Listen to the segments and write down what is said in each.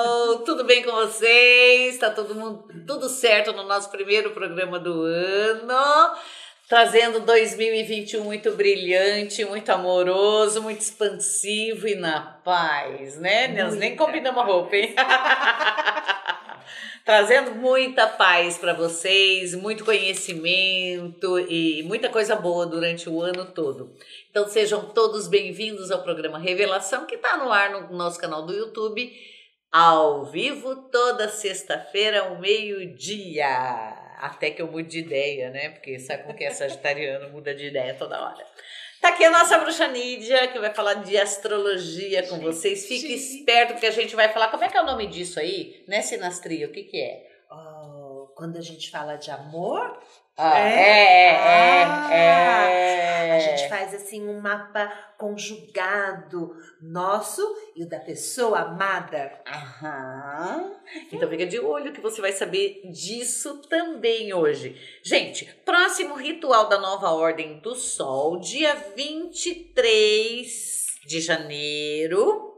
pessoal! Tudo bem com vocês? Tá todo mundo tudo certo no nosso primeiro programa do ano? Trazendo 2021 muito brilhante, muito amoroso, muito expansivo e na paz, né? Nós nem combinamos a roupa, hein? Trazendo muita paz para vocês, muito conhecimento e muita coisa boa durante o ano todo. Então sejam todos bem-vindos ao programa Revelação, que está no ar no nosso canal do YouTube, ao vivo, toda sexta-feira, ao meio-dia. Até que eu mude de ideia, né? Porque sabe como que é sagitariano, muda de ideia toda hora. Tá aqui a nossa bruxa Nídia, que vai falar de astrologia com vocês. Fique esperto, porque a gente vai falar. Como é que é o nome disso aí? Né, Sinastria? O que, que é? Oh, quando a gente fala de amor, ah, é, é, é, ah, é, A gente faz assim um mapa conjugado nosso e o da pessoa amada. Aham. Então fica de olho que você vai saber disso também hoje. Gente, próximo ritual da nova ordem do sol, dia 23 de janeiro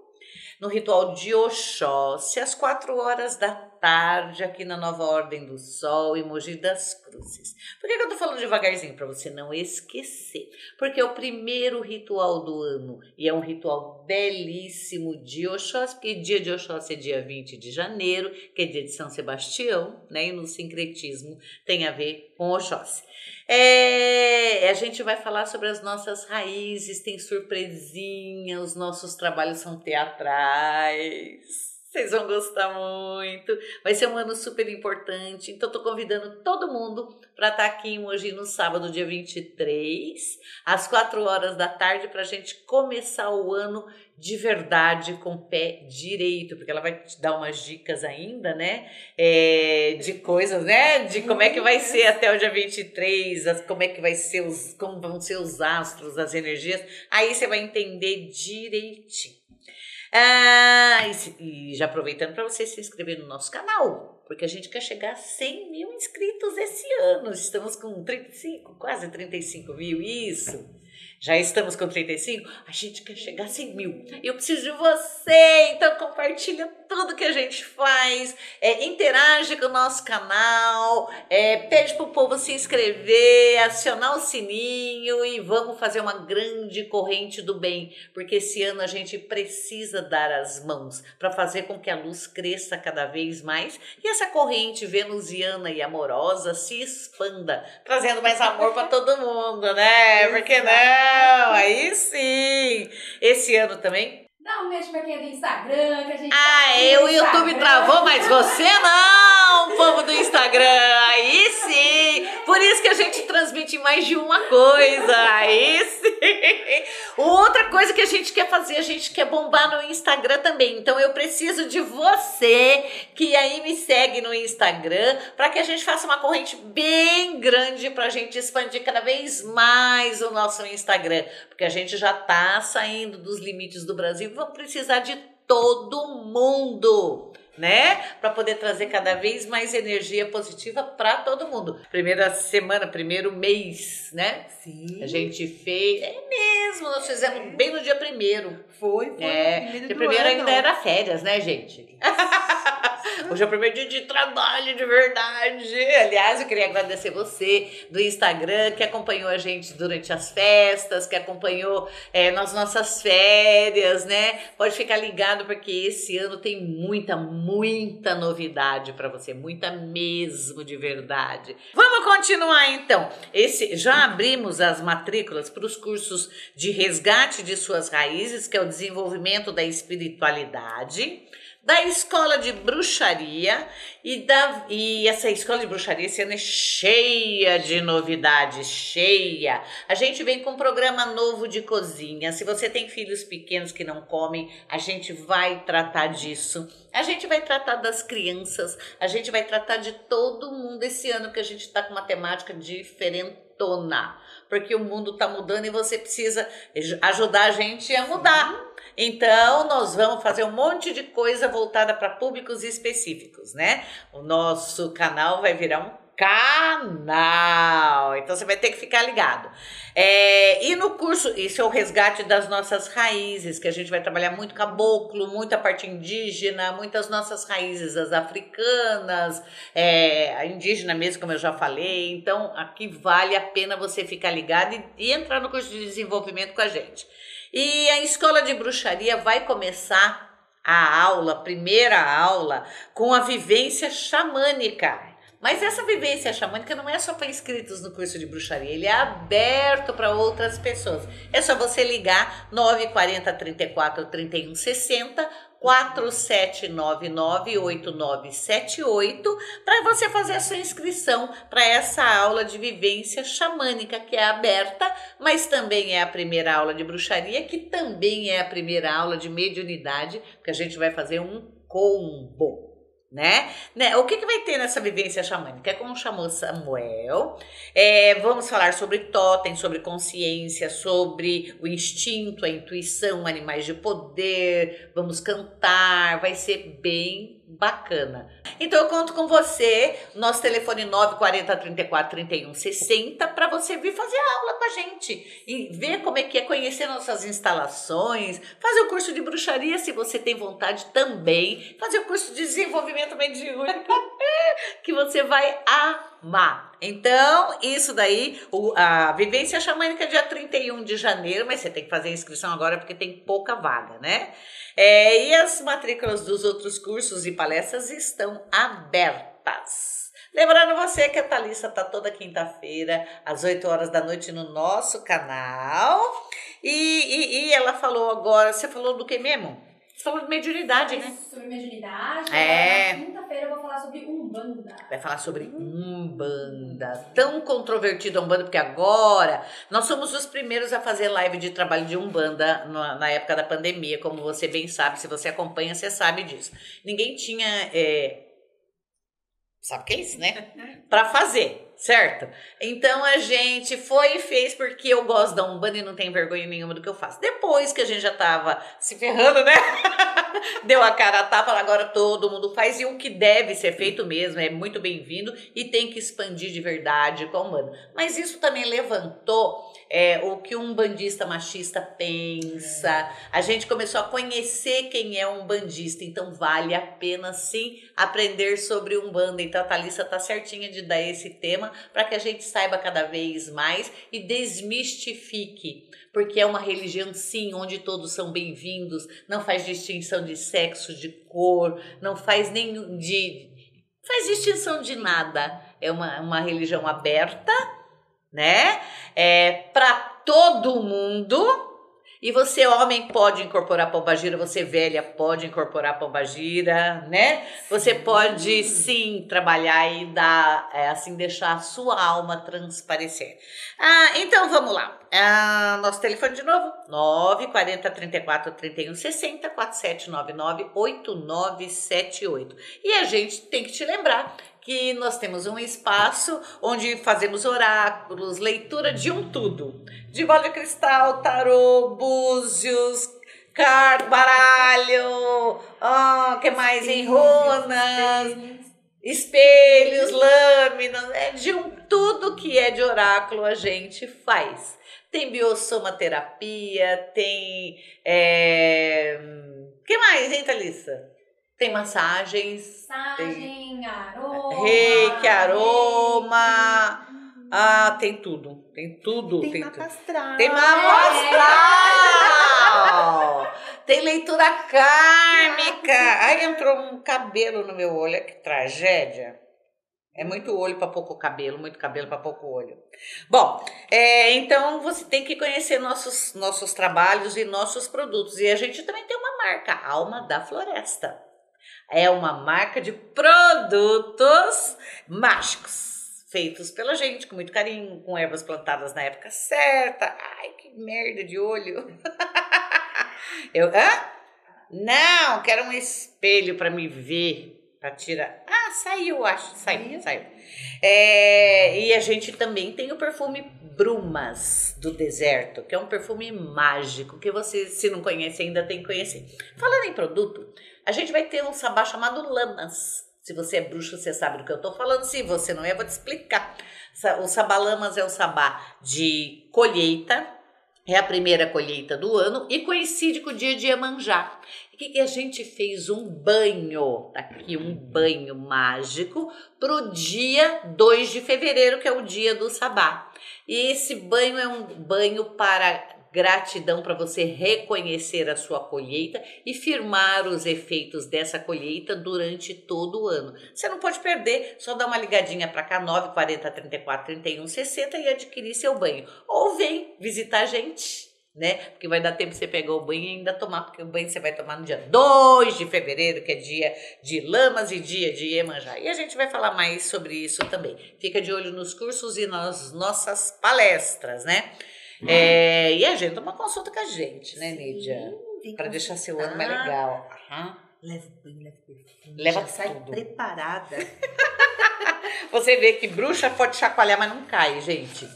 no ritual de Oxóssi, às quatro horas da tarde, aqui na Nova Ordem do Sol, em Mogi das Cruzes. Por que, que eu tô falando devagarzinho? Para você não esquecer. Porque é o primeiro ritual do ano e é um ritual belíssimo de Oxóssi, porque dia de Oxóssi é dia 20 de janeiro, que é dia de São Sebastião, né? E no sincretismo tem a ver com Oxóssi. É, a gente vai falar sobre as nossas raízes, tem surpresinha, os nossos trabalhos são teatrais. Vocês vão gostar muito. Vai ser um ano super importante. Então, tô convidando todo mundo para estar tá aqui em Mogi no sábado, dia 23, às 4 horas da tarde, para a gente começar o ano de verdade com o pé direito, porque ela vai te dar umas dicas ainda, né? É, de coisas, né? De como é que vai ser até o dia 23, as, como é que vai ser os, como vão ser os astros, as energias. Aí você vai entender direitinho. Ah, e, e já aproveitando para você se inscrever no nosso canal, porque a gente quer chegar a 100 mil inscritos esse ano. Estamos com 35, quase 35 mil, isso. Já estamos com 35? A gente quer chegar a 100 mil. Eu preciso de você, então compartilha tudo que a gente faz, é, interage com o nosso canal, é, pede para o povo se inscrever, acionar o sininho e vamos fazer uma grande corrente do bem, porque esse ano a gente precisa dar as mãos para fazer com que a luz cresça cada vez mais e essa corrente venusiana e amorosa se expanda, trazendo mais amor para todo mundo, né? Porque não? aí sim. Esse ano também. Dá um beijo pra quem é do Instagram, que a gente. Ah, tá eu, o YouTube travou, mas você não, povo do Instagram. Aí sim. Por isso que a gente transmite mais de uma coisa. Aí sim. Outra coisa que a gente quer fazer, a gente quer bombar no Instagram também. Então eu preciso de você que aí me segue no Instagram para que a gente faça uma corrente bem grande para a gente expandir cada vez mais o nosso Instagram, porque a gente já tá saindo dos limites do Brasil. Vamos precisar de todo mundo né? Para poder trazer cada vez mais energia positiva para todo mundo. Primeira semana, primeiro mês, né? Sim. A gente fez. É mesmo, nós fizemos bem no dia primeiro. Foi, foi. É, primeiro, primeiro ainda era férias, né, gente? Hoje é o primeiro dia de trabalho de verdade. Aliás, eu queria agradecer você do Instagram que acompanhou a gente durante as festas, que acompanhou é, nas nossas férias, né? Pode ficar ligado porque esse ano tem muita, muita novidade para você, muita mesmo de verdade. Vamos continuar então. Esse já abrimos as matrículas para os cursos de resgate de suas raízes, que é o desenvolvimento da espiritualidade da escola de bruxaria e, da, e essa escola de bruxaria esse ano é cheia de novidades, cheia. A gente vem com um programa novo de cozinha. Se você tem filhos pequenos que não comem, a gente vai tratar disso. A gente vai tratar das crianças, a gente vai tratar de todo mundo esse ano que a gente está com uma temática diferentona. Porque o mundo está mudando e você precisa ajudar a gente a mudar. Então, nós vamos fazer um monte de coisa voltada para públicos específicos, né? O nosso canal vai virar um canal. Então você vai ter que ficar ligado. É, e no curso, isso é o resgate das nossas raízes, que a gente vai trabalhar muito caboclo, muita parte indígena, muitas nossas raízes, as africanas, é, a indígena mesmo, como eu já falei. Então aqui vale a pena você ficar ligado e, e entrar no curso de desenvolvimento com a gente. E a escola de bruxaria vai começar a aula, primeira aula, com a vivência xamânica. Mas essa vivência xamânica não é só para inscritos no curso de bruxaria, ele é aberto para outras pessoas. É só você ligar 940 34 31 60 47998978 para você fazer a sua inscrição para essa aula de vivência xamânica que é aberta, mas também é a primeira aula de bruxaria, que também é a primeira aula de mediunidade, que a gente vai fazer um combo né? né? O que, que vai ter nessa vivência xamânica? É como chamou Samuel. É, vamos falar sobre totem, sobre consciência, sobre o instinto, a intuição, animais de poder. Vamos cantar, vai ser bem bacana. Então eu conto com você, nosso telefone 940 34 31 60 para você vir fazer aula com a gente e ver como é que é conhecer nossas instalações, fazer o curso de bruxaria se você tem vontade também, fazer o curso de desenvolvimento mediúnico que você vai amar. Então, isso daí, o, a vivência xamânica é dia 31 de janeiro, mas você tem que fazer a inscrição agora porque tem pouca vaga, né? É, e as matrículas dos outros cursos e palestras estão abertas. Lembrando você que a Thalissa tá toda quinta-feira, às 8 horas da noite, no nosso canal. E, e, e ela falou agora, você falou do que mesmo? Você falou de mediunidade, né? Sobre mediunidade. É. Quinta-feira eu vou falar sobre Umbanda. Vai falar sobre Umbanda. Tão controvertido a Umbanda, porque agora nós somos os primeiros a fazer live de trabalho de Umbanda na, na época da pandemia, como você bem sabe. Se você acompanha, você sabe disso. Ninguém tinha. É, sabe o que é isso, né? Para fazer certo? Então a gente foi e fez porque eu gosto da Umbanda e não tenho vergonha nenhuma do que eu faço. Depois que a gente já tava se ferrando, né? Deu a cara a tapa, agora todo mundo faz e o que deve ser feito mesmo é muito bem-vindo e tem que expandir de verdade com a Umbanda. Mas isso também levantou é, o que um bandista machista pensa. A gente começou a conhecer quem é um bandista, então vale a pena sim aprender sobre Umbanda. Então a Thalissa tá certinha de dar esse tema para que a gente saiba cada vez mais e desmistifique, porque é uma religião sim onde todos são bem-vindos, não faz distinção de sexo, de cor, não faz nenhum de faz distinção de nada. É uma, uma religião aberta, né? É para todo mundo e você, homem, pode incorporar pombagira, você, velha, pode incorporar pombagira, né? Você pode sim trabalhar e dar, é, assim, deixar a sua alma transparecer. Ah, então vamos lá. Ah, nosso telefone de novo: 940 34 31 60 4799 8978. E a gente tem que te lembrar que nós temos um espaço onde fazemos oráculos, leitura de um tudo. De bola de cristal, tarô, búzios, car baralho, oh, que mais? Em runas, espelhos, lâminas, é de um tudo que é de oráculo a gente faz. Tem biosomaterapia, tem. É... que mais, hein, Thalissa? Tem massagens. Massagem, tem aroma. reiki, aroma. Ah, tem tudo. Tem tudo. Tem, Tem, mapa astral. Tem mapa astral. Tem leitura kármica. Ai, entrou um cabelo no meu olho. Que tragédia. É muito olho para pouco cabelo, muito cabelo para pouco olho. Bom, é, então você tem que conhecer nossos, nossos trabalhos e nossos produtos. E a gente também tem uma marca, Alma da Floresta. É uma marca de produtos mágicos, feitos pela gente com muito carinho, com ervas plantadas na época certa. Ai, que merda de olho. Eu, hã? Não, quero um espelho para me ver, para tirar. Ah, saiu, acho, saiu, saiu. É, e a gente também tem o perfume Brumas do Deserto, que é um perfume mágico que você, se não conhece ainda, tem que conhecer. Falando em produto, a gente vai ter um sabá chamado Lamas. Se você é bruxo, você sabe do que eu tô falando. Se você não é, eu vou te explicar. O Sabalamas é o sabá de colheita, é a primeira colheita do ano e coincide com o dia de Iemanjá. O que, que a gente fez? Um banho, tá aqui um banho mágico pro dia 2 de fevereiro, que é o dia do sabá. E esse banho é um banho para gratidão para você reconhecer a sua colheita e firmar os efeitos dessa colheita durante todo o ano. Você não pode perder, só dá uma ligadinha para cá 9 40 34 31 60 e adquirir seu banho. Ou vem visitar a gente, né? Porque vai dar tempo você pegar o banho e ainda tomar, porque o banho você vai tomar no dia 2 de fevereiro, que é dia de lamas e dia de Iemanjá. E a gente vai falar mais sobre isso também. Fica de olho nos cursos e nas nossas palestras, né? É, e agenda uma consulta com a gente, né, Nídia? Tem Para deixar seu ano mais legal. Aham. Leva banho, leva perfume. Leva já sai tudo. preparada. Você vê que bruxa pode chacoalhar, mas não cai, gente.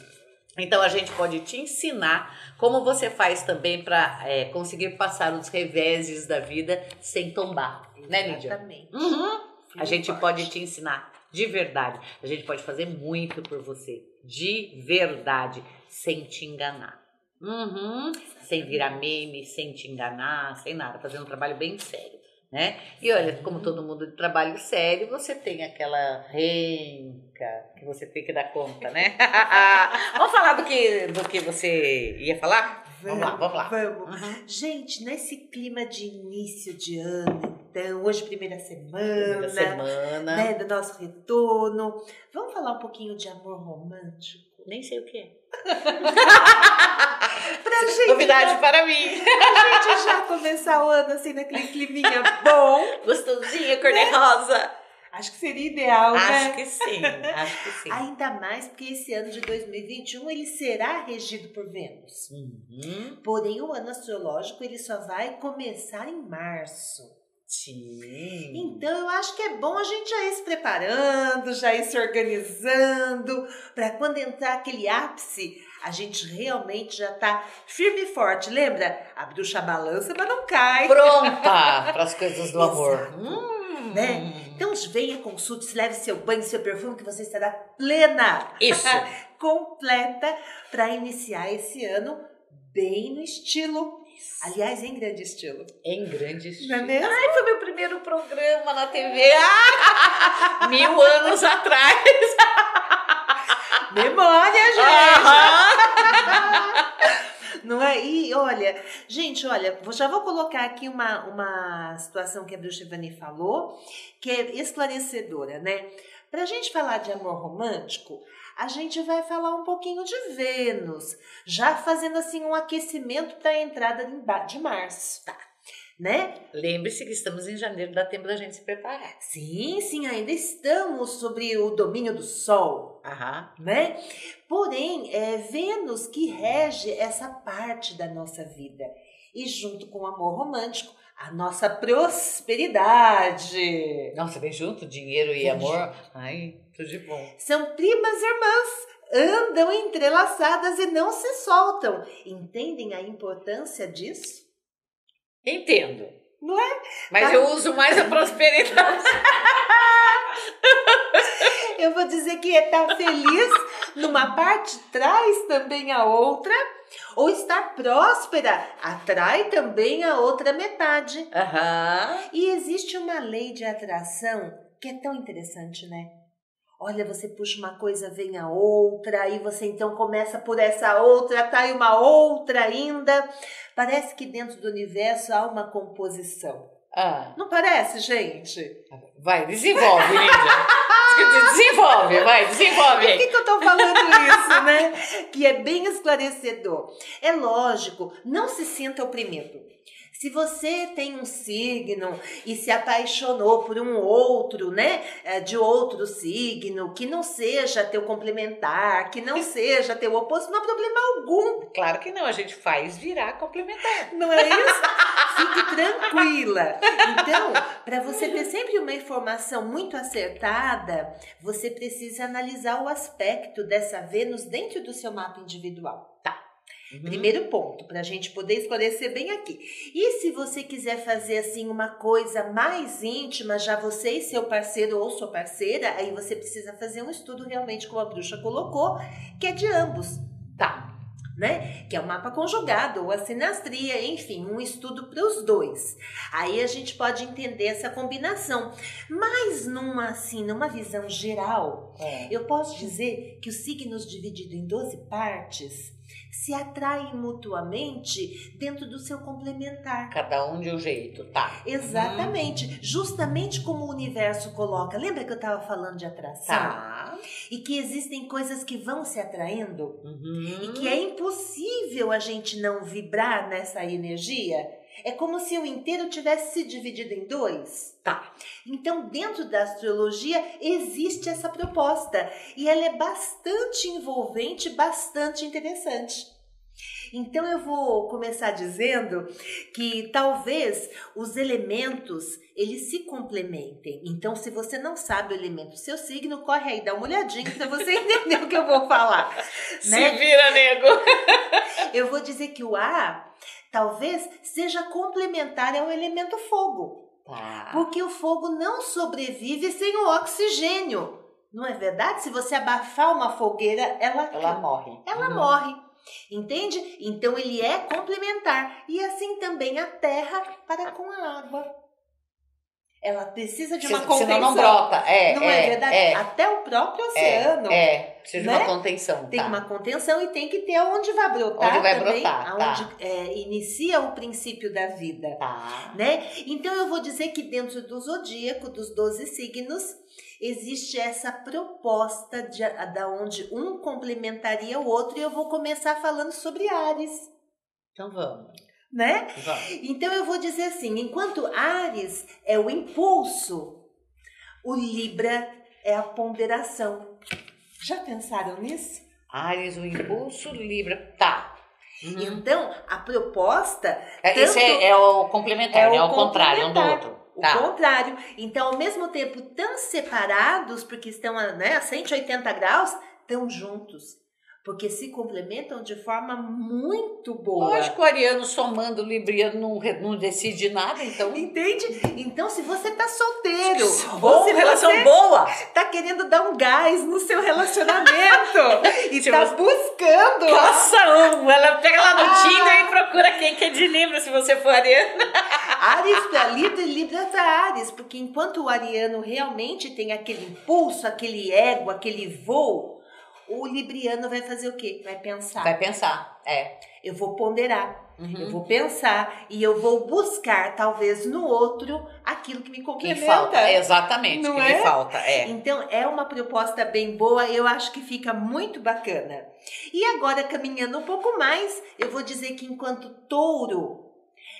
Então a gente pode te ensinar como você faz também para conseguir passar os reveses da vida sem tombar, né, Lídia? Exatamente. Uhum. A gente pode te ensinar de verdade. A gente pode fazer muito por você, de verdade, sem te enganar. Uhum. Sem virar meme, sem te enganar, sem nada, fazendo um trabalho bem sério. Né? E olha, como todo mundo de trabalho sério, você tem aquela renca que você tem que dar conta, né? vamos falar do que, do que você ia falar? Vamos lá, vamos lá. Vamos. Uhum. Gente, nesse clima de início de ano, então, hoje primeira Primeira semana, semana. né, do nosso retorno, vamos falar um pouquinho de amor romântico? Nem sei o que é. Pra gente, Novidade para mim. pra gente já começar o ano assim, naquele climinha bom, Gostosinha, cor-de-rosa. acho que seria ideal, né? Acho que sim, acho que sim. Ainda mais porque esse ano de 2021 ele será regido por Vênus. Uhum. Porém, o ano astrológico ele só vai começar em março. Sim. Então, eu acho que é bom a gente já ir se preparando, já ir se organizando, para quando entrar aquele ápice, a gente realmente já tá firme e forte. Lembra? A bruxa balança, mas não cai. Pronta para as coisas do amor. Hum. Né? Então, venha, consulte, leve seu banho, seu perfume, que você estará plena, Isso. completa, para iniciar esse ano bem no estilo. Aliás, em grande estilo. Em grande Não é estilo. mesmo? Ai, foi meu primeiro programa na TV. Ah, mil anos atrás. Memória, gente! Não é? E olha, gente, olha, já vou colocar aqui uma, uma situação que a Bruxa Ivani falou, que é esclarecedora, né? Pra gente falar de amor romântico, a gente vai falar um pouquinho de Vênus, já fazendo assim um aquecimento para a entrada de março, tá? Né? Lembre-se que estamos em janeiro, dá tempo da gente se preparar. Sim, sim, ainda estamos sobre o domínio do Sol. Aham. né? Porém, é Vênus que rege essa parte da nossa vida. E junto com o amor romântico, a nossa prosperidade. Nossa, vem junto dinheiro e amor. Ai, tudo de bom. São primas irmãs, andam entrelaçadas e não se soltam. Entendem a importância disso? Entendo. Não é? Mas Tá. eu uso mais a prosperidade. Eu vou dizer que estar feliz numa parte traz também a outra, ou estar próspera atrai também a outra metade. Aham. E existe uma lei de atração que é tão interessante, né? Olha, você puxa uma coisa, vem a outra, aí você então começa por essa outra, atrai uma outra ainda. Parece que dentro do universo há uma composição. Ah, Não parece, gente? vai, desenvolve, Lídia. Desenvolve, vai, Por desenvolve. que, que eu tô falando isso, né? Que é bem esclarecedor. É lógico, não se sinta oprimido. Se você tem um signo e se apaixonou por um outro, né, é, de outro signo, que não seja teu complementar, que não seja teu oposto, não há problema algum, Claro que não, a gente faz virar complementar. não é isso? Fique tranquila. Então, para você ter sempre uma informação muito acertada, você precisa analisar o aspecto dessa Vênus dentro do seu mapa individual. Tá. Uhum. Primeiro ponto, para a gente poder esclarecer bem aqui. E se você quiser fazer assim uma coisa mais íntima, já você e seu parceiro ou sua parceira, aí você precisa fazer um estudo realmente, como a bruxa colocou, que é de ambos, Tá. né? Que é o mapa conjugado ou a sinastria, enfim, um estudo para os dois. Aí a gente pode entender essa combinação. Mas numa assim, numa visão geral, É. eu posso dizer que os signos divididos em 12 partes se atraem mutuamente dentro do seu complementar. Cada um de um jeito, tá. Exatamente, justamente como o universo coloca. Lembra que eu estava falando de atração? Tá. E que existem coisas que vão se atraindo Uhum. e que é impossível a gente não vibrar nessa energia. É como se o inteiro tivesse se dividido em dois. Tá. Então, dentro da astrologia, existe essa proposta. E ela é bastante envolvente, bastante interessante. Então, eu vou começar dizendo que talvez os elementos, eles se complementem. Então, se você não sabe o elemento do seu signo, corre aí, dá uma olhadinha para você entender o que eu vou falar. né? Se vira, nego. Eu vou dizer que o ar talvez seja complementar ao elemento fogo. Tá. Porque o fogo não sobrevive sem o oxigênio. Não é verdade? Se você abafar uma fogueira, ela, Ela morre. ela Uhum. morre. Entende? Então ele é complementar. E assim também a terra para com a água. Ela precisa de uma Se- contenção. Senão não brota. É, não é, é, verdade? É, Até o próprio oceano. é, é. Precisa de né? uma contenção. Tem tá. uma contenção e tem que ter onde vai brotar Onde vai também, brotar, tá. aonde é, inicia o princípio da vida Tá. né? Então eu vou dizer que dentro do zodíaco, dos 12 signos, existe essa proposta de da onde um complementaria o outro e eu vou começar falando sobre Ares, Então vamos. Né? Vamos. Então eu vou dizer assim, enquanto Ares é o impulso, o Libra é a ponderação. Já pensaram nisso? Ares, o impulso, Libra. Tá. Uhum. Então, a proposta É, Esse é, é o complementar, É né? o É o contrário um do outro. O Tá. contrário. Então, ao mesmo tempo, tão separados, porque estão a, né, a 180 graus, estão juntos. Porque se complementam de forma muito boa. Lógico, o ariano somando o libriano não, não decide nada, então. Entende? Então, se você tá solteiro, Bom, ou se relação você boa. tá querendo dar um gás no seu relacionamento e Se tá buscando um. Ela pega lá no Tinder e procura quem que é de Libra, se você for ariano. Ares para Libra e Libra para Ares, porque enquanto o ariano realmente tem aquele impulso, aquele ego, aquele voo, o libriano vai fazer o quê? Vai pensar. Vai pensar. É. Eu vou ponderar, Uhum. eu vou pensar e eu vou buscar talvez no outro aquilo que me Que complementa. falta. Exatamente. Não que é? me falta. É. Então é uma proposta bem boa, eu acho que fica muito bacana. E agora caminhando um pouco mais, eu vou dizer que enquanto touro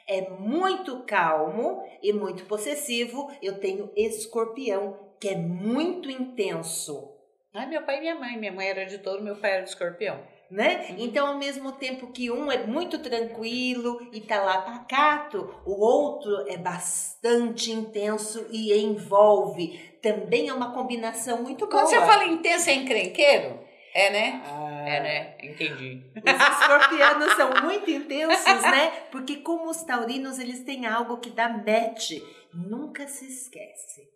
é muito calmo e muito possessivo, eu tenho escorpião, que é muito intenso. Ai, meu pai e minha mãe. Minha mãe era de touro, meu pai era de escorpião. Né? Uhum. Então, ao mesmo tempo que um é muito tranquilo e tá lá pacato, o outro é bastante intenso e envolve. Também é uma combinação muito boa. Quando você fala intenso, é encrenqueiro? É, né? Ah, É, né? Entendi. Os escorpianos são muito intensos, né? Porque como os taurinos, eles têm algo que dá match. Nunca se esquece.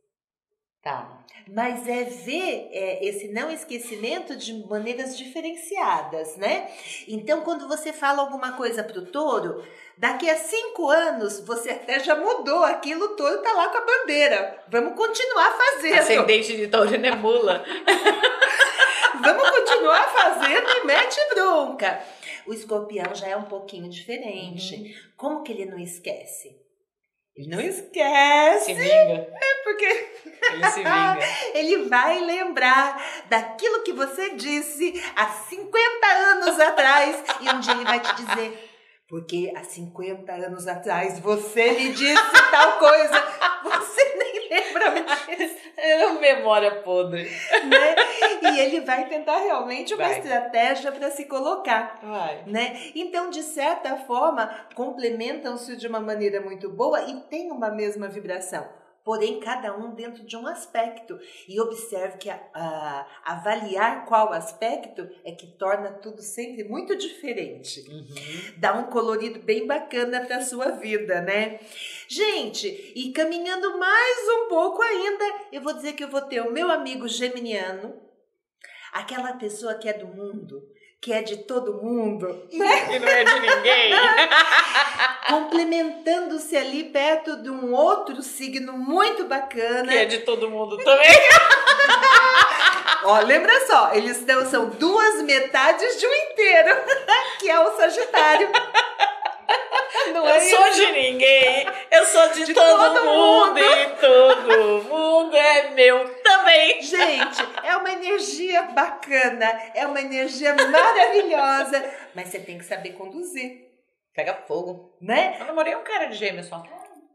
Tá. Mas é ver é, esse não esquecimento de maneiras diferenciadas, né? Então, quando você fala alguma coisa pro touro, daqui a cinco anos você até já mudou aquilo, o touro tá lá com a bandeira. Vamos continuar fazendo. Ascendente de taurino é mula. Vamos continuar fazendo e mete bronca. O escorpião já é um pouquinho diferente. Como que ele não esquece? Ele não esquece, Se vinga. porque Ele se vinga. ele vai lembrar daquilo que você disse há 50 anos atrás e um dia ele vai te dizer porque há 50 anos atrás você me disse tal coisa, você lembra mais, É uma memória podre. né? E ele vai tentar realmente uma Vai. estratégia para se colocar. Vai. Né? Então, de certa forma, complementam-se de uma maneira muito boa e tem uma mesma vibração. Porém cada um dentro de um aspecto. E observe que a- a- avaliar qual aspecto é que torna tudo sempre muito diferente. Uhum. Dá um colorido bem bacana para sua vida, né? Gente, e caminhando mais um pouco ainda, eu vou dizer que eu vou ter o meu amigo geminiano, aquela pessoa que é do mundo, que é de todo mundo, E não é de ninguém. complementando-se ali perto de um outro signo muito bacana. que é de todo mundo também. Ó, lembra só, eles são duas metades de um inteiro, que é o Sagitário. Não Eu é sou isso? de ninguém, eu sou de, De todo, todo mundo, mundo. e todo mundo é meu também. Gente, é uma energia bacana, é uma energia maravilhosa, mas você tem que saber conduzir, Pega fogo. né? Eu namorei um cara de gêmeos só.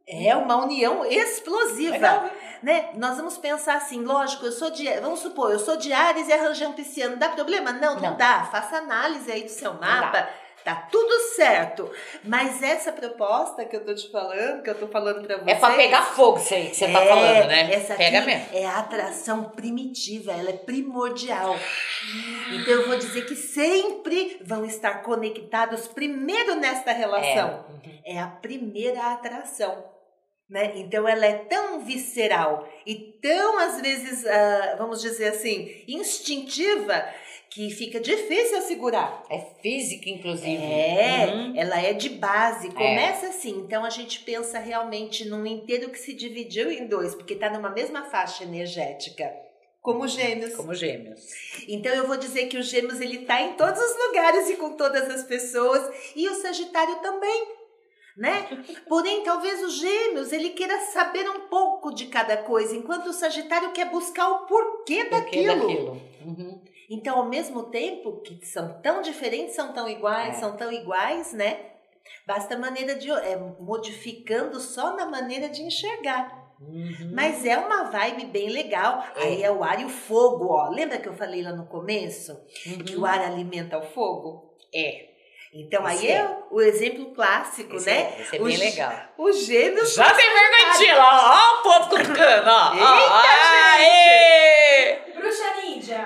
É uma união explosiva, Legal. né? Nós vamos pensar assim, lógico, eu sou de, vamos supor, eu sou de Ares e arranjei um pisciano, dá problema? Não, não, Não. dá. Faça análise aí do seu mapa. Tá tudo certo. Mas essa proposta que eu tô te falando, que eu tô falando pra vocês. É pra pegar fogo isso aí que você tá É, falando, né? Essa Pega mesmo. é a atração primitiva, ela é primordial. Então eu vou dizer que sempre vão estar conectados primeiro nesta relação. É, a primeira atração. Né? Então ela é tão visceral e tão, às vezes, ah, vamos dizer assim, instintiva, que fica difícil segurar. É física, inclusive. É, Uhum. ela é de base. Começa assim. Então a gente pensa realmente num inteiro que se dividiu em dois, porque está numa mesma faixa energética. Como gêmeos. Como gêmeos. Então eu vou dizer que o gêmeos ele tá em todos os lugares e com todas as pessoas. E o Sagitário também. Né? Porém, talvez o Gêmeos ele queira saber um pouco de cada coisa, enquanto o Sagitário quer buscar o porquê Por que daquilo. daquilo? Uhum. Então, ao mesmo tempo que são tão diferentes, são tão iguais, É. são tão iguais, né? Basta a maneira de. É, modificando só na maneira de enxergar. Uhum. Mas é uma vibe bem legal. É. Aí é o ar e o fogo, ó. Lembra que eu falei lá no começo? Que o Uhum. ar alimenta o fogo? É. Então, aí Esse é é. o exemplo clássico, Esse né? é, esse é O bem gê- legal. Os gêmeos. Já tem vergonha lá, ó, o povo cutucando, ó. ó. Eita, Aê!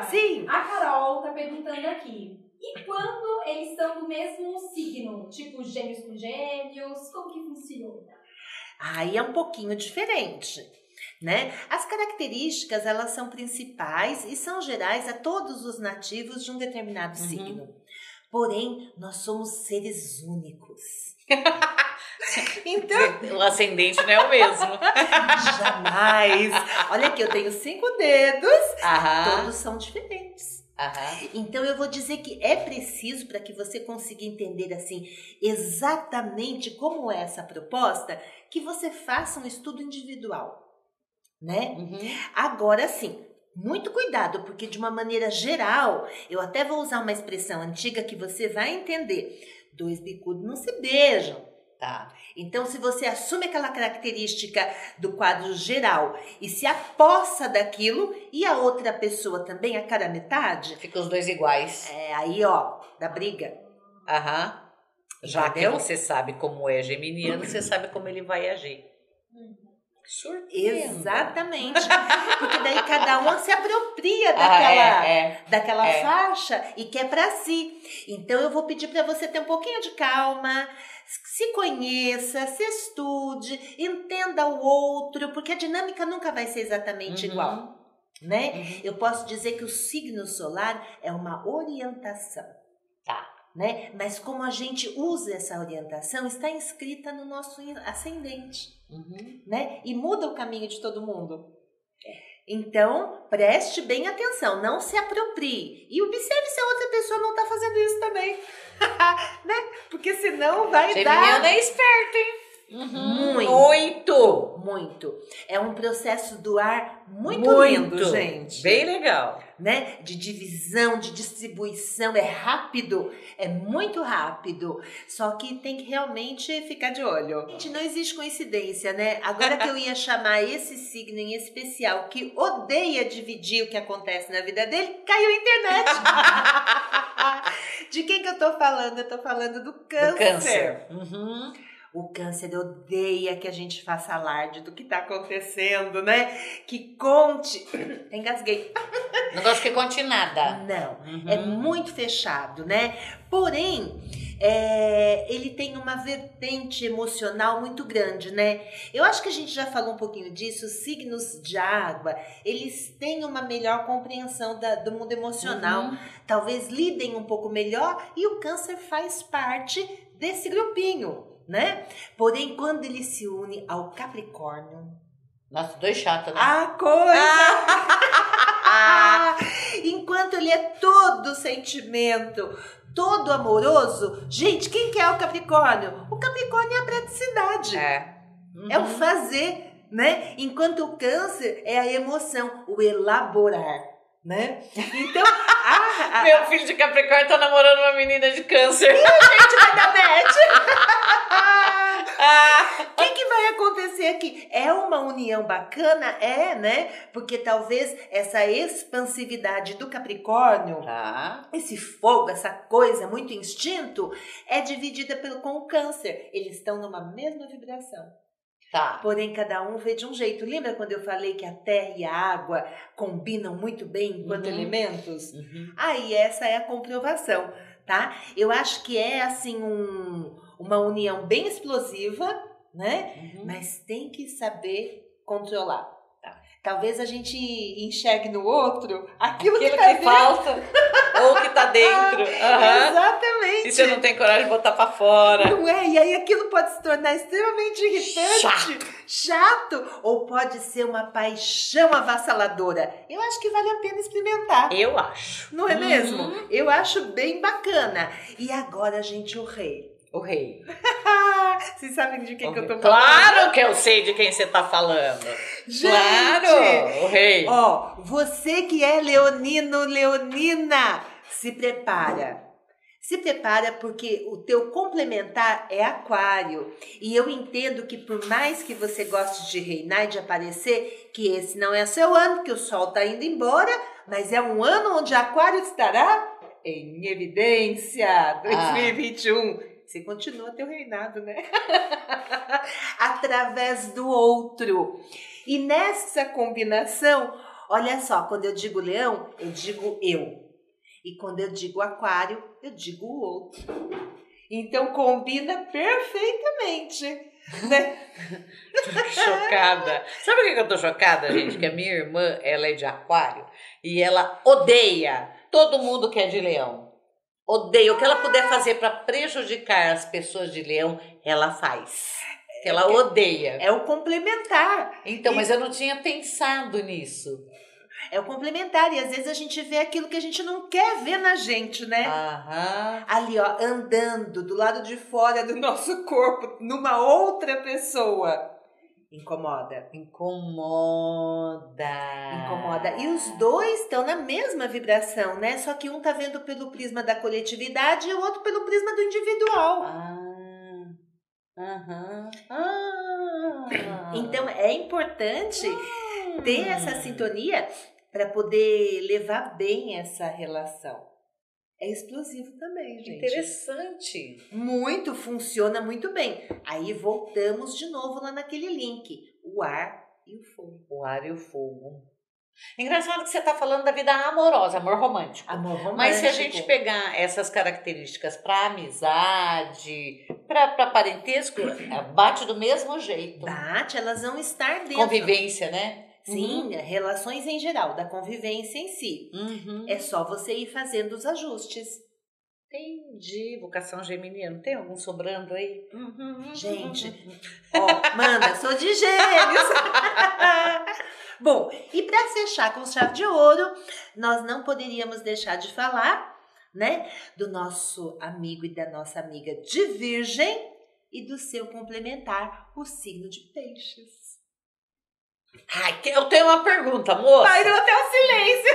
Sim. A Carol tá perguntando aqui. E quando eles são do mesmo signo? Tipo gêmeos com gêmeos? Como que funciona? Aí é um pouquinho diferente. Né? As características elas são principais e são gerais a todos os nativos de um determinado Uhum. signo. Porém, nós somos seres únicos. então, O ascendente não é o mesmo. jamais. Olha aqui, eu tenho cinco dedos, Aham. todos são diferentes. Aham. Então eu vou dizer que é preciso para que você consiga entender assim exatamente como é essa proposta, que você faça um estudo individual, né? Uhum. Agora sim, muito cuidado, porque de uma maneira geral, eu até vou usar uma expressão antiga que você vai entender. Dois bicudos não se beijam. Tá. Então, se você assume aquela característica do quadro geral e se apossa daquilo e a outra pessoa também, a cara metade, Fica os dois iguais. é aí, ó, da briga. Aham. Já Entendeu? que você sabe como é geminiano, você sabe como ele vai agir. Surpreenda. Exatamente. Porque daí cada um se apropria Ah, daquela, é, é. daquela é. faixa e quer pra si. Então eu vou pedir pra você ter um pouquinho de calma, se conheça, se estude, entenda o outro, porque a dinâmica nunca vai ser exatamente Uhum. igual, né? Uhum. Eu posso dizer que o signo solar é uma orientação. Né? Mas como a gente usa essa orientação, está inscrita no nosso ascendente Uhum. né? E muda o caminho de todo mundo. Então, preste bem atenção, não se aproprie. E observe se a outra pessoa não está fazendo isso também. né? Porque senão vai Geminiano dar é esperto, hein? Uhum. Muito. Muito. muito. É um processo do ar muito, lindo, gente. Bem legal. né? De divisão, de distribuição, é rápido, é muito rápido. Só que tem que realmente ficar de olho. Gente, não existe coincidência, né? Agora que eu ia chamar esse signo em especial que odeia dividir o que acontece na vida dele, caiu a internet. de quem que eu tô falando? Eu tô falando do câncer. Do câncer. Uhum. O câncer odeia que a gente faça alarde do que está acontecendo, né? Que conte. Engasguei. Não gosto que conte nada. Não, Uhum. é muito fechado, né? Porém, é, ele tem uma vertente emocional muito grande, né? Eu acho que a gente já falou um pouquinho disso. Os signos de água, eles têm uma melhor compreensão da- do mundo emocional. Uhum. Talvez lidem um pouco melhor e o câncer faz parte desse grupinho, né? Porém, quando ele se une ao Capricórnio, Nossa, dois chatos, né? a coisa. Ah, enquanto ele é todo sentimento, todo amoroso, gente, quem que é o Capricórnio? O Capricórnio é a praticidade, é, É. o fazer, né? Enquanto o Câncer é a emoção, o elaborar, né? Então, a, a, Meu filho de Capricórnio tá namorando uma menina de câncer. gente vai dar match. Ah, O que, que vai acontecer aqui? É uma união bacana? É, né? Porque talvez essa expansividade do Capricórnio, tá. esse fogo, essa coisa muito instinto, é dividida pelo, com o Câncer. Eles estão numa mesma vibração. Tá. Porém, cada um vê de um jeito. Lembra quando eu falei que a terra e a água combinam muito bem enquanto Uhum. elementos? Uhum. Aí essa é a comprovação, tá? Eu acho que é assim um, uma união bem explosiva, né? Uhum. Mas tem que saber controlar. Talvez a gente enxergue no outro aquilo, Aquilo que, tá que falta ou que tá dentro. Aham. Exatamente. E você não tem coragem de botar pra fora. Não é? E aí aquilo pode se tornar extremamente irritante, Chato. chato, ou pode ser uma paixão avassaladora. Eu acho que vale a pena experimentar. Eu acho. Não é Uhum. mesmo? Eu acho bem bacana. E agora, gente, o rei. O rei. Vocês sabem de quem que eu tô falando? Claro que eu sei de quem você tá falando. Gente! Claro, o rei. Ó, você que é leonino, leonina, se prepara. Se prepara porque o teu complementar é aquário. E eu entendo que por mais que você goste de reinar e de aparecer, que esse não é seu ano, que o sol tá indo embora, mas é um ano onde aquário estará em evidência. 2021. Você continua teu reinado, né? Através do outro. E nessa combinação, olha só, quando eu digo leão, eu digo eu. E quando eu digo aquário, eu digo o outro. Então combina perfeitamente, né? chocada. Sabe por que eu tô chocada, gente? Que a minha irmã, ela é de aquário e ela odeia todo mundo que é de leão. Odeia. O que ela puder fazer pra prejudicar as pessoas de leão, ela faz. Ela odeia. É o complementar. Então, mas eu não tinha pensado nisso. É o complementar. E às vezes a gente vê aquilo que a gente não quer ver na gente, né? Aham. Ali, ó, andando do lado de fora do nosso corpo, numa outra pessoa. Incomoda. Incomoda. Incomoda. E os dois estão na mesma vibração, né? Só que um tá vendo pelo prisma da coletividade e o outro pelo prisma do individual. Ah. Aham. Ah. Então é importante ter essa sintonia para poder levar bem essa relação. É explosivo também, gente. Interessante. Muito, funciona muito bem. Aí voltamos de novo lá naquele link: o ar e o fogo. O ar e o fogo. Engraçado que você está falando da vida amorosa, amor romântico. Amor romântico. Mas se a gente pegar essas características para amizade, para parentesco, bate do mesmo jeito. Bate, elas vão estar dentro. Convivência, né? Sim, relações em geral, da convivência em si. Uhum. É só você ir fazendo os ajustes. Entendi. Vocação geminiana. Tem algum sobrando aí? Gente, ó, manda, sou de gêmeos. Bom, e para fechar com chave de ouro, nós não poderíamos deixar de falar, né, do nosso amigo e da nossa amiga de Virgem e do seu complementar, o signo de Peixes. Ai, eu tenho uma pergunta, moça. Pairou até o silêncio.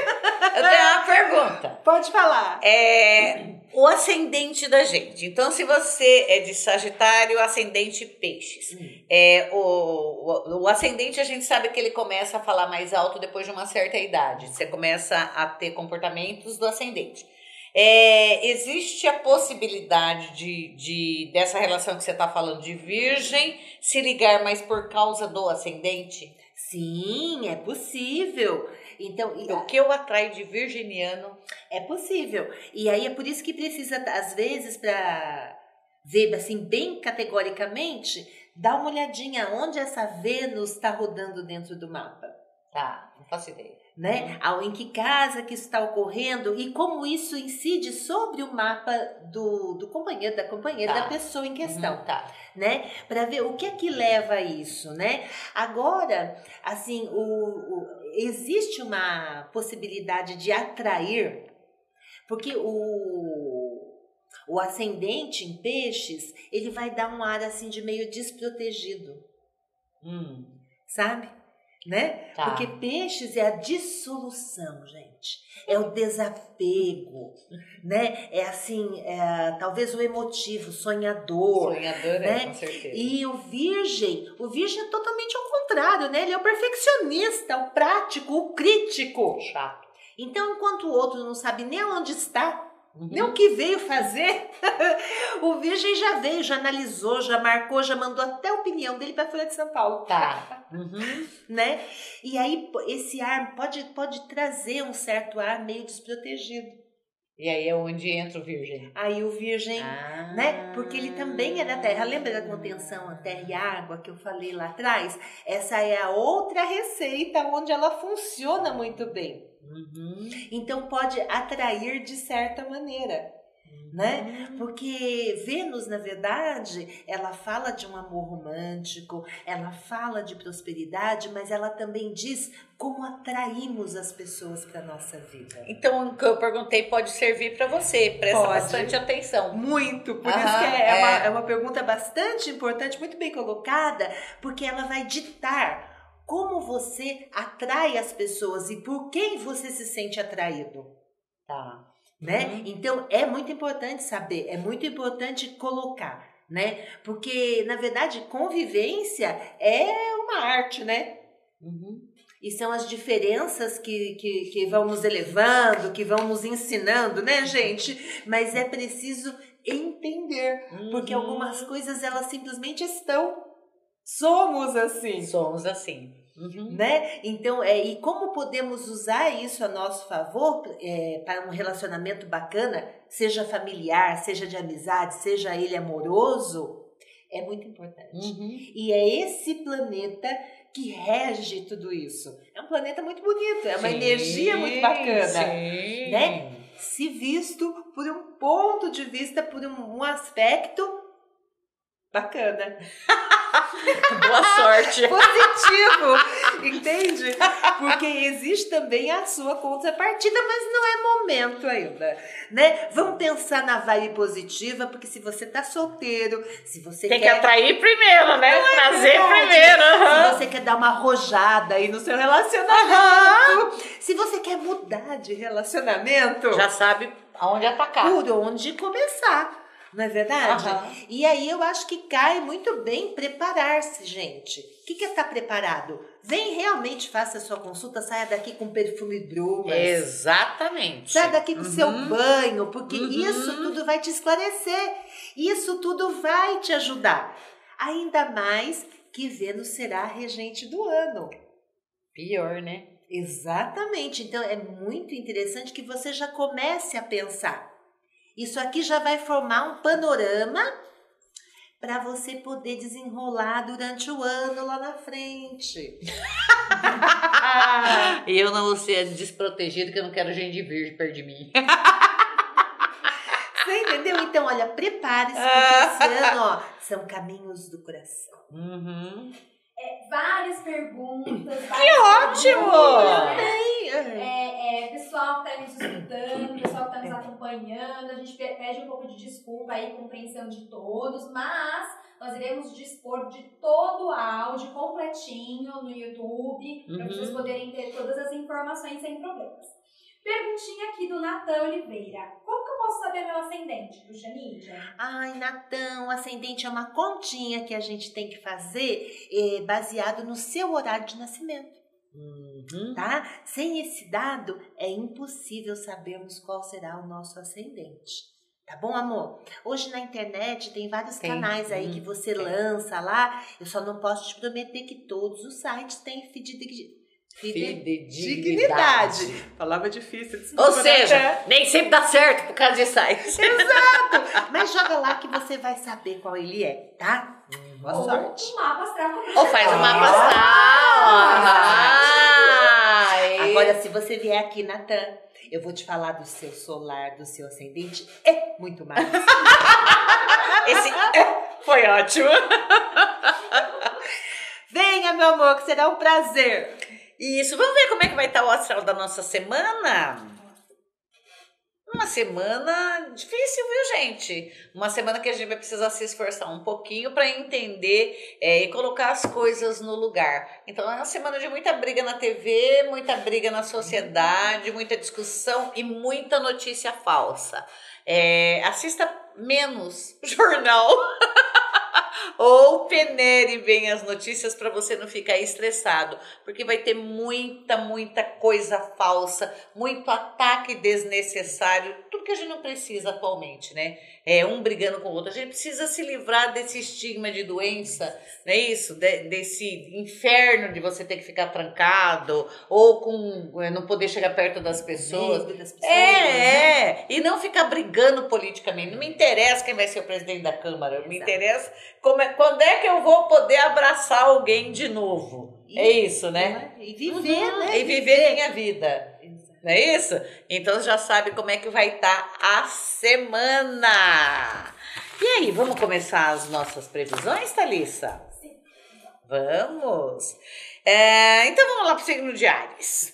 Eu tenho uma pergunta. Pode falar. É o ascendente da gente. Então, se você é de Sagitário, ascendente Peixes. É, o, o, o ascendente, a gente sabe que ele começa a falar mais alto depois de uma certa idade. Você começa a ter comportamentos do ascendente. É, existe a possibilidade de, de dessa relação que você está falando de virgem se ligar mais por causa do ascendente? Sim, é possível. Então, e- O que eu atraio de virginiano? é possível. E aí é por isso que precisa, às vezes, para ver assim bem categoricamente, dar uma olhadinha onde essa Vênus está rodando dentro do mapa. Tá, não faço ideia. Né? Ao- Em que casa que está ocorrendo e como isso incide sobre o mapa do, do companheiro, da companheira, Tá. da pessoa em questão, Uhum, tá. né? Para ver o que é que leva a isso, né? Agora, assim, o, o- existe uma possibilidade de atrair, porque o o ascendente em peixes, ele vai dar um ar assim de meio desprotegido, Hum, sabe? Né? tá. Porque peixes é a dissolução, gente. É o desapego, né? É assim, é, talvez o emotivo, sonhador. Sonhadora, né? com certeza. E o virgem, o virgem é totalmente ao contrário, né? Ele é o perfeccionista, o prático, o crítico. Chato. Então, enquanto o outro não sabe nem onde está, Uhum. nem o que veio fazer, o virgem já veio, já analisou, já marcou, já mandou até a opinião dele para a Folha de São Paulo. Tá. Uhum. né? E aí esse ar pode, pode trazer um certo ar meio desprotegido. E aí é onde entra o virgem. Aí o virgem, Ah. né? Porque ele também é da terra. Lembra da contenção a terra e água que eu falei lá atrás? Essa é a outra receita onde ela funciona muito bem. Uhum. Então pode atrair de certa maneira. Né? Porque Vênus, na verdade, ela fala de um amor romântico, ela fala de prosperidade, mas ela também diz como atraímos as pessoas para nossa vida. Então, o que eu perguntei pode servir para você. Presta Pode. bastante atenção. Muito, por Aham, isso que é, é. Uma, é uma pergunta bastante importante, muito bem colocada, porque ela vai ditar como você atrai as pessoas e por quem você se sente atraído. Tá. né? Uhum. Então é muito importante saber, é muito importante colocar, né? Porque na verdade convivência é uma arte, né? Uhum. E são as diferenças que, que, que vão nos elevando, que vão nos ensinando, né, gente? Mas é preciso entender, porque Uhum. algumas coisas elas simplesmente estão. Somos assim Somos assim. Uhum. né? Então, é, e como podemos usar isso a nosso favor é, para um relacionamento bacana, seja familiar, seja de amizade, seja ele amoroso, é muito importante. Uhum. E é esse planeta que rege tudo isso. É um planeta muito bonito, é uma Sim, energia muito bacana. Sim. né? Se visto por um ponto de vista, por um, um aspecto bacana. Boa sorte. positivo, entende? Porque existe também a sua contrapartida, mas não é momento ainda, né? Vamos pensar na vibe positiva, porque se você tá solteiro, se você Tem que quer atrair primeiro, né? Trazer verdade. primeiro. se aham. você quer dar uma arrojada aí no seu relacionamento, se você quer mudar de relacionamento, Já sabe aonde atacar. por onde começar. Não é verdade? Aham. E aí eu acho que cai muito bem preparar-se, gente. O que, que é estar preparado? Vem realmente, faça a sua consulta, saia daqui com perfume Brumas. Exatamente. Saia daqui com o seu Uhum. banho, porque Uhum. isso tudo vai te esclarecer. Isso tudo vai te ajudar. Ainda mais que Vênus será a regente do ano. Pior, né? Exatamente. Então é muito interessante que você já comece a pensar. Isso aqui já vai formar um panorama para você poder desenrolar durante o ano lá na frente. E eu não vou ser desprotegido, que eu não quero gente virgem perto de mim. Você entendeu? Então, olha, prepare-se, porque esse ano, ó, são caminhos do coração. Uhum. É, várias perguntas. Que ótimo! É, é, pessoal que está nos escutando, pessoal que está nos acompanhando, a gente pe- pede um pouco de desculpa aí, compreensão de todos, mas nós iremos dispor de todo o áudio completinho no YouTube, para Uhum. vocês poderem ter todas as informações sem problemas. Perguntinha aqui do Natan Oliveira. Como que eu posso saber meu ascendente, Bruxa Ninja? Ai, Natão, o ascendente é uma continha que a gente tem que fazer eh, baseado no seu horário de nascimento. Uhum. tá? Sem esse dado, é impossível sabermos qual será o nosso ascendente. Tá bom, amor? Hoje na internet tem vários Tem, canais aí que hum, você tem. lança lá. Eu só não posso te prometer que todos os sites têm fidedi- fide- Fidedignidade. Palavra difícil. Ou né? seja, nem sempre dá certo por causa de sites. Mas joga lá que você vai saber qual ele é, tá? Boa Ou sorte. um mapa astral. Ou faz um mapa astral. Ai. Agora, se você vier aqui, Natan, eu vou te falar do seu solar, do seu ascendente e muito mais. Esse é, foi ótimo. Venha, meu amor, que será um prazer. Isso, vamos ver como é que vai estar o astral da nossa semana? Uma semana difícil, viu, gente? Uma semana que a gente vai precisar se esforçar um pouquinho para entender é, e colocar as coisas no lugar. Então, é uma semana de muita briga na TV, muita briga na sociedade, muita discussão e muita notícia falsa. É, assista menos jornal. Ou penere bem as notícias para você não ficar estressado, porque vai ter muita, muita coisa falsa, muito ataque desnecessário, tudo que a gente não precisa atualmente, né? É um brigando com o outro. A gente precisa se livrar desse estigma de doença, não é isso? De- desse inferno de você ter que ficar trancado ou com eh, não poder chegar perto das pessoas. Das pessoas, né? É, é. E não ficar brigando politicamente. Não me interessa quem vai ser o presidente da Câmara. Me Exato. interessa como é- quando é que eu vou poder abraçar alguém de novo. É isso, né? E viver, Uhum. né? E viver minha vida. Exato. Não é isso? Então já sabe como é que vai estar a semana. E aí, vamos começar as nossas previsões, Thalissa? Sim. Vamos! É, então vamos lá para o signo de Ares.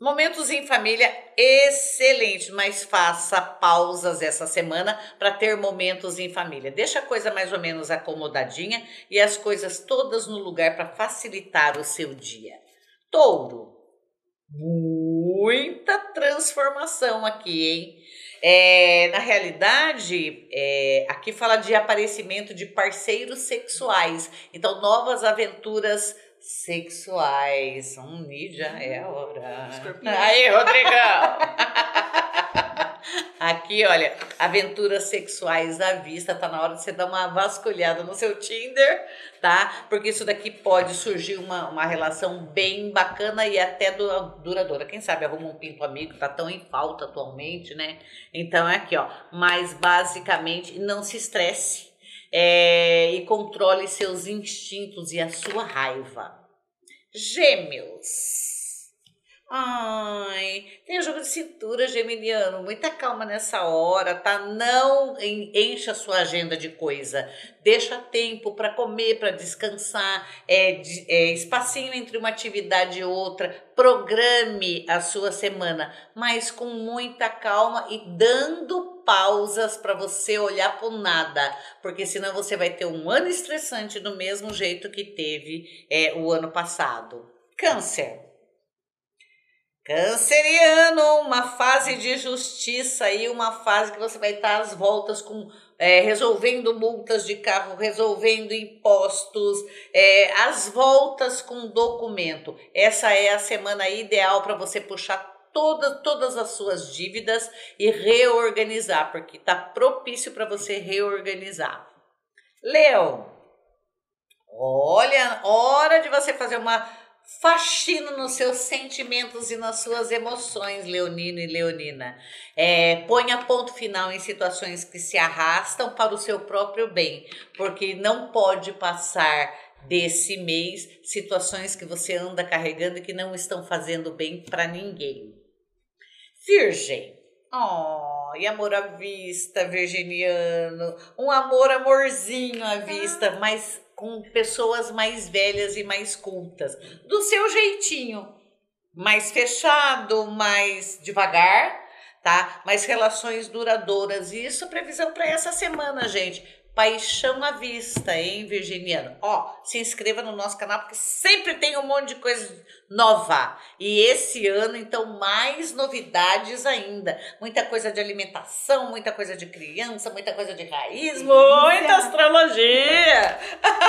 Momentos em família excelente, mas faça pausas essa semana para ter momentos em família. Deixa a coisa mais ou menos acomodadinha e as coisas todas no lugar para facilitar o seu dia. Touro, muita transformação aqui, hein? É, na realidade, é, aqui fala de aparecimento de parceiros sexuais. Então, novas aventuras sexuais. Hum, e já é a hora. Escorpião. Aí, Rodrigão! Aqui, olha, aventuras sexuais à vista, tá na hora de você dar uma vasculhada no seu Tinder, tá? Porque isso daqui pode surgir uma, uma relação bem bacana e até du- duradoura. Quem sabe arruma um pinto amigo, tá tão em falta atualmente, né? Então é aqui, ó. Mas basicamente, não se estresse é, e controle seus instintos e a sua raiva. Gêmeos. Ai, tem jogo de cintura, geminiano. Muita calma nessa hora, tá? Não en- encha a sua agenda de coisa. Deixa tempo para comer, para descansar. É, é, espacinho entre uma atividade e outra. Programe a sua semana, mas com muita calma e dando pausas para você olhar para nada, porque senão você vai ter um ano estressante do mesmo jeito que teve é, o ano passado. Câncer. Canceriano, uma fase de justiça aí, uma fase que você vai estar às voltas com é, resolvendo multas de carro, resolvendo impostos, é, às voltas com documento. Essa é a semana ideal para você puxar toda, todas as suas dívidas e reorganizar, porque está propício para você reorganizar. Leão, olha, hora de você fazer uma faxina nos seus sentimentos e nas suas emoções, Leonino e Leonina. É, ponha ponto final em situações que se arrastam para o seu próprio bem, porque não pode passar desse mês situações que você anda carregando e que não estão fazendo bem para ninguém. Virgem. Oh, e amor à vista, virginiano. Um amor, amorzinho à vista, mas com pessoas mais velhas e mais cultas. Do seu jeitinho. Mais fechado, mais devagar, tá? Mas relações duradouras. E isso é previsão para essa semana, gente. Paixão à vista, hein, Virginiano? Ó, se inscreva no nosso canal porque sempre tem um monte de coisa nova. E esse ano, então, mais novidades ainda. Muita coisa de alimentação, muita coisa de criança, muita coisa de raiz, muita astrologia.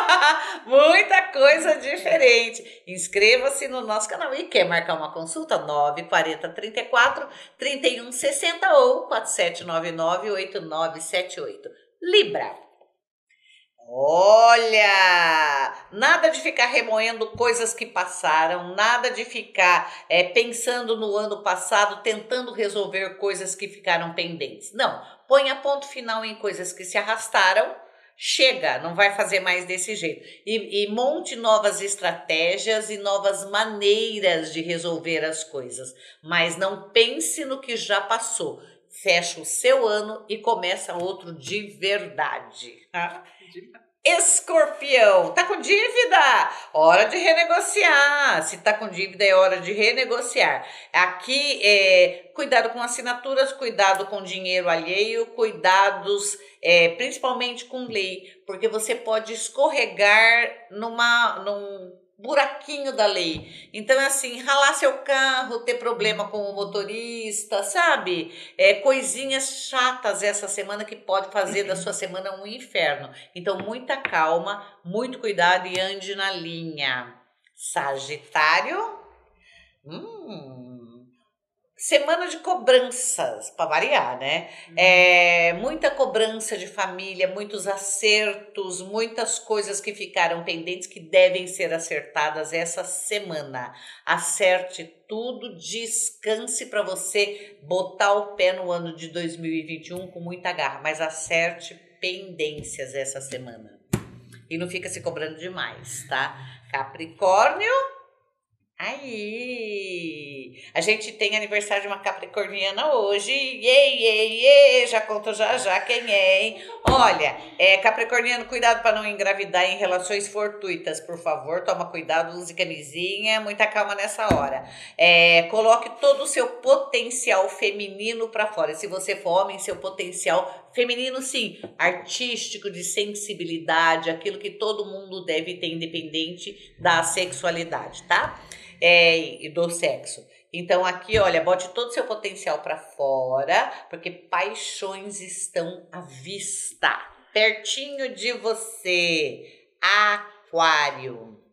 muita coisa diferente. Inscreva-se no nosso canal e quer marcar uma consulta? 940 34 31 60 ou 4799 8978. Libra. Olha, nada de ficar remoendo coisas que passaram, nada de ficar é, pensando no ano passado, tentando resolver coisas que ficaram pendentes. Não, ponha ponto final em coisas que se arrastaram, chega, não vai fazer mais desse jeito. E, e monte novas estratégias e novas maneiras de resolver as coisas, mas não pense no que já passou. Fecha o seu ano e começa outro de verdade. Tá? Escorpião, tá com dívida? Hora de renegociar. Se tá com dívida, é hora de renegociar. Aqui, é, cuidado com assinaturas, cuidado com dinheiro alheio, cuidados é, principalmente com lei, porque você pode escorregar numa, num buraquinho da lei. Então, é assim, ralar seu carro, ter problema com o motorista, sabe? É, coisinhas chatas essa semana que pode fazer da sua semana um inferno. Então, muita calma, muito cuidado e ande na linha. Sagitário. Hum, Semana de cobranças, para variar, né? Uhum. É, muita cobrança de família, muitos acertos, muitas coisas que ficaram pendentes que devem ser acertadas essa semana. Acerte tudo, descanse para você botar o pé no ano de 2021 com muita garra, mas acerte pendências essa semana. E não fica se cobrando demais, tá? Capricórnio. Aí, a gente tem aniversário de uma capricorniana hoje. Iê, iê, iê, já conto já já quem é, hein? Olha, é, capricorniano, cuidado para não engravidar em relações fortuitas, por favor. Toma cuidado, use camisinha, muita calma nessa hora. É, coloque todo o seu potencial feminino para fora. Se você for homem, seu potencial feminino, sim, artístico, de sensibilidade, aquilo que todo mundo deve ter, independente da sexualidade, tá? É, e do sexo. Então aqui, olha, bote todo o seu potencial para fora, porque paixões estão à vista, pertinho de você. Aquário.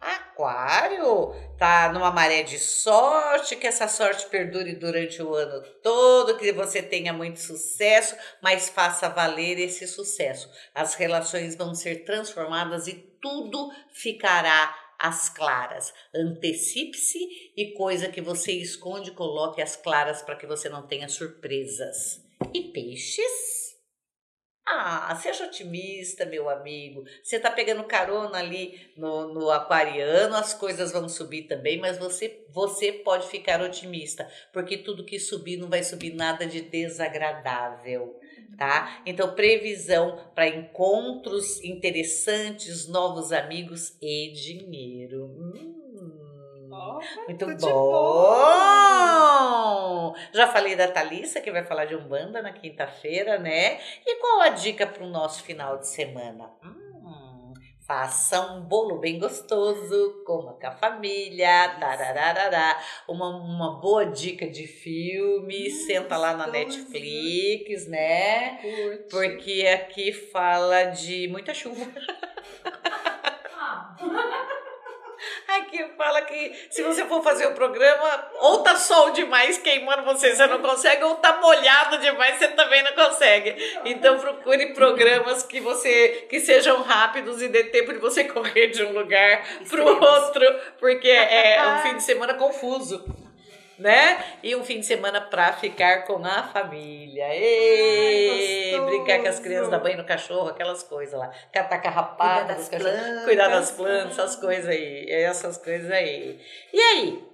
Aquário tá numa maré de sorte, que essa sorte perdure durante o ano todo, que você tenha muito sucesso, mas faça valer esse sucesso. As relações vão ser transformadas e tudo ficará as claras. Antecipe-se e coisa que você esconde, coloque as claras para que você não tenha surpresas. E peixes? Ah, seja otimista, meu amigo. Você tá pegando carona ali no, no aquariano, as coisas vão subir também, mas você, você pode ficar otimista, porque tudo que subir não vai subir nada de desagradável tá? Então, previsão para encontros interessantes, novos amigos e dinheiro. Hum, oh, muito bom. bom! Já falei da Thalissa, que vai falar de Umbanda na quinta-feira, né? E qual a dica para o nosso final de semana? Hum, Faça um bolo bem gostoso, coma com a família, tarararará. Uma, uma boa dica de filme, hum, senta lá na Netflix, né? Curte. Porque aqui fala de muita chuva. Ah. Aqui fala que se você for fazer o programa, ou tá sol demais queimando você, você não consegue, ou tá molhado demais, você também não consegue. Então procure programas que você que sejam rápidos e dê tempo de você correr de um lugar para o outro, porque é um fim de semana confuso né? E um fim de semana pra ficar com a família. Ai, brincar com as crianças, dar banho no cachorro, aquelas coisas lá. Catar carrapato, cuidar das, plantas, cuidar das plantas, essas coisas aí. Essas coisas aí. E aí?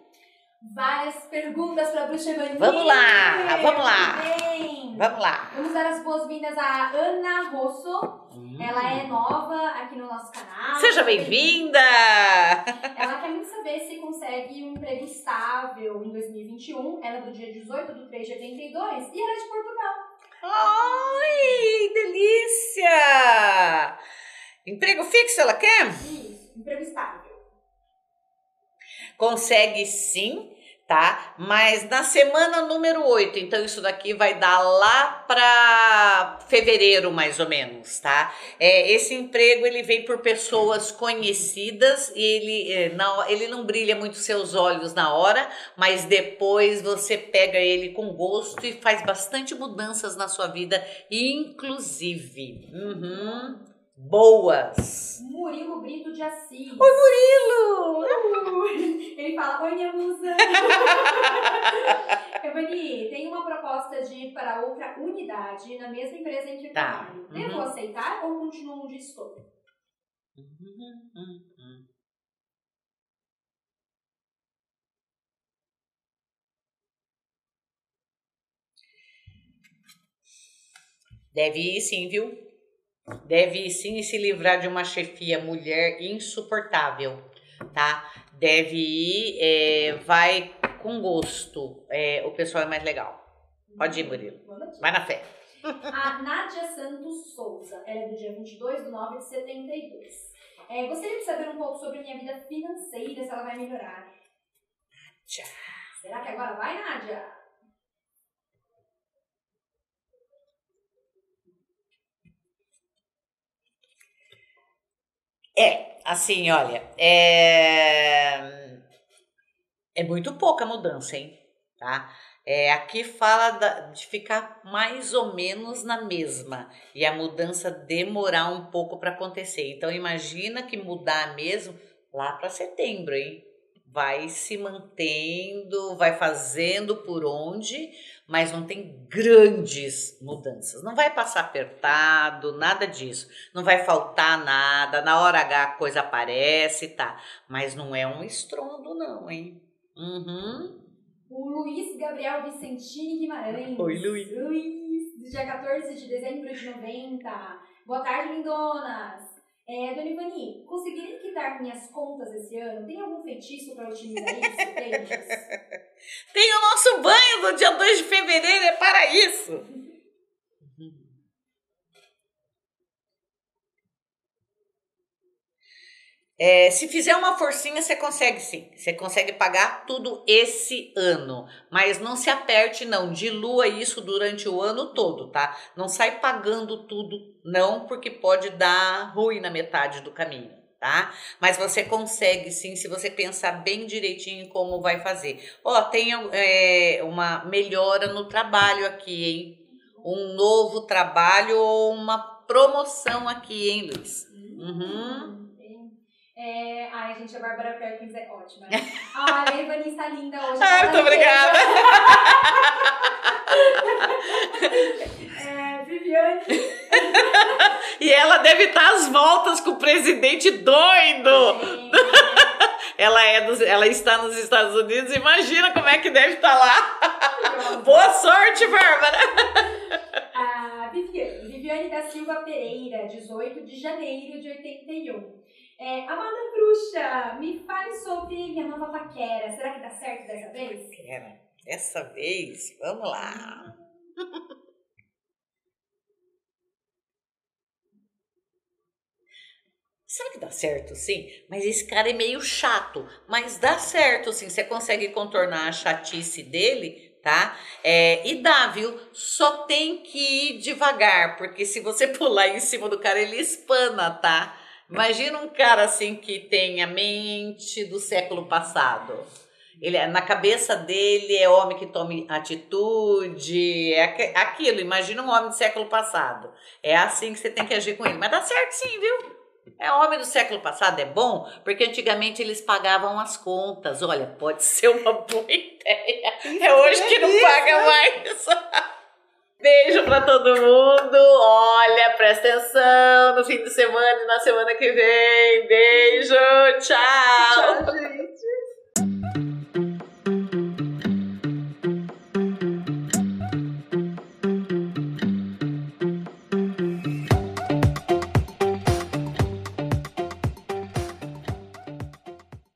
Várias perguntas para a Bruxa Evani. Vamos lá, vamos lá. Bem. Vamos lá. Vamos dar as boas-vindas à Ana Rosso. Hum. Ela é nova aqui no nosso canal. Seja bem-vinda! Ela quer muito saber se consegue um emprego estável em 2021. Ela é do dia 18 de 3 de 82 e ela é de Portugal. Ai, delícia! Emprego fixo ela quer? Isso, emprego estável. Consegue sim, tá? Mas na semana número 8, então isso daqui vai dar lá para fevereiro mais ou menos, tá? É, esse emprego ele vem por pessoas conhecidas e ele, é, não, ele não brilha muito seus olhos na hora, mas depois você pega ele com gosto e faz bastante mudanças na sua vida, inclusive. Uhum, boas. Murilo Brito de Assis. Oi, Murilo! Ele fala, oi minha musa. Evani, tem uma proposta de ir para outra unidade na mesma empresa em que eu Tá. trabalho. Devo Uhum. aceitar ou continuo onde estou? Deve ir sim, viu? Deve sim se livrar de uma chefia mulher insuportável, tá? Deve ir, é, vai com gosto. É, o pessoal é mais legal. Pode ir, Murilo. Vai na fé. A Nádia Santos Souza, ela é do dia 22 de 9 de 72. É, gostaria de saber um pouco sobre minha vida financeira, se ela vai melhorar. Tchau. Será que agora vai, Nádia? É, assim, olha, é, é muito pouca mudança, hein? Tá? É, aqui fala da- de ficar mais ou menos na mesma e a mudança demorar um pouco para acontecer. Então, imagina que mudar mesmo lá para setembro, hein? Vai se mantendo, vai fazendo por onde, mas não tem grandes mudanças. Não vai passar apertado, nada disso. Não vai faltar nada. Na hora H a coisa aparece, tá? Mas não é um estrondo, não, hein? Uhum. O Luiz Gabriel Vicentini Guimarães. Oi, Luiz. Luiz, do dia 14 de dezembro de 90. Boa tarde, lindonas. É, Dona Ivani, conseguirei quitar minhas contas esse ano? Tem algum feitiço para otimizar isso? Tem o nosso banho do dia 2 de fevereiro, é para isso. É, se fizer uma forcinha, você consegue sim. Você consegue pagar tudo esse ano. Mas não se aperte, não. Dilua isso durante o ano todo, tá? Não sai pagando tudo, não, porque pode dar ruim na metade do caminho, tá? Mas você consegue sim, se você pensar bem direitinho em como vai fazer. Ó, tem é, uma melhora no trabalho aqui, hein? Um novo trabalho ou uma promoção aqui, hein, Luiz? Uhum. É, ai, gente, a Bárbara Perkins é ótima. né? Olha, a Ivani está linda hoje. Ah, muito obrigada. É, Viviane. E ela deve estar às voltas com o presidente doido. Gente, Ela, é dos, ela está nos Estados Unidos, imagina como é que deve estar lá. Boa sorte, Bárbara. A Viviane, Viviane da Silva Pereira, 18 de janeiro de 81. É, Amada Bruxa, me fale sobre minha nova paquera. Será que dá certo dessa vez? Pera, dessa vez, vamos lá. Será que dá certo, sim? Mas esse cara é meio chato, mas dá certo, sim. Você consegue contornar a chatice dele, tá? É, e dá, viu? Só tem que ir devagar, porque se você pular em cima do cara, ele espana, tá? Imagina um cara assim que tem a mente do século passado. Ele, na cabeça dele é homem que tome atitude, é aqu- aquilo. Imagina um homem do século passado. É assim que você tem que agir com ele. Mas dá certo sim, viu? É homem do século passado, é bom, porque antigamente eles pagavam as contas. Olha, pode ser uma boa ideia. É hoje que não paga mais. Beijo pra todo mundo. Olha, presta atenção no fim de semana e na semana que vem. Beijo, tchau. Tchau, gente.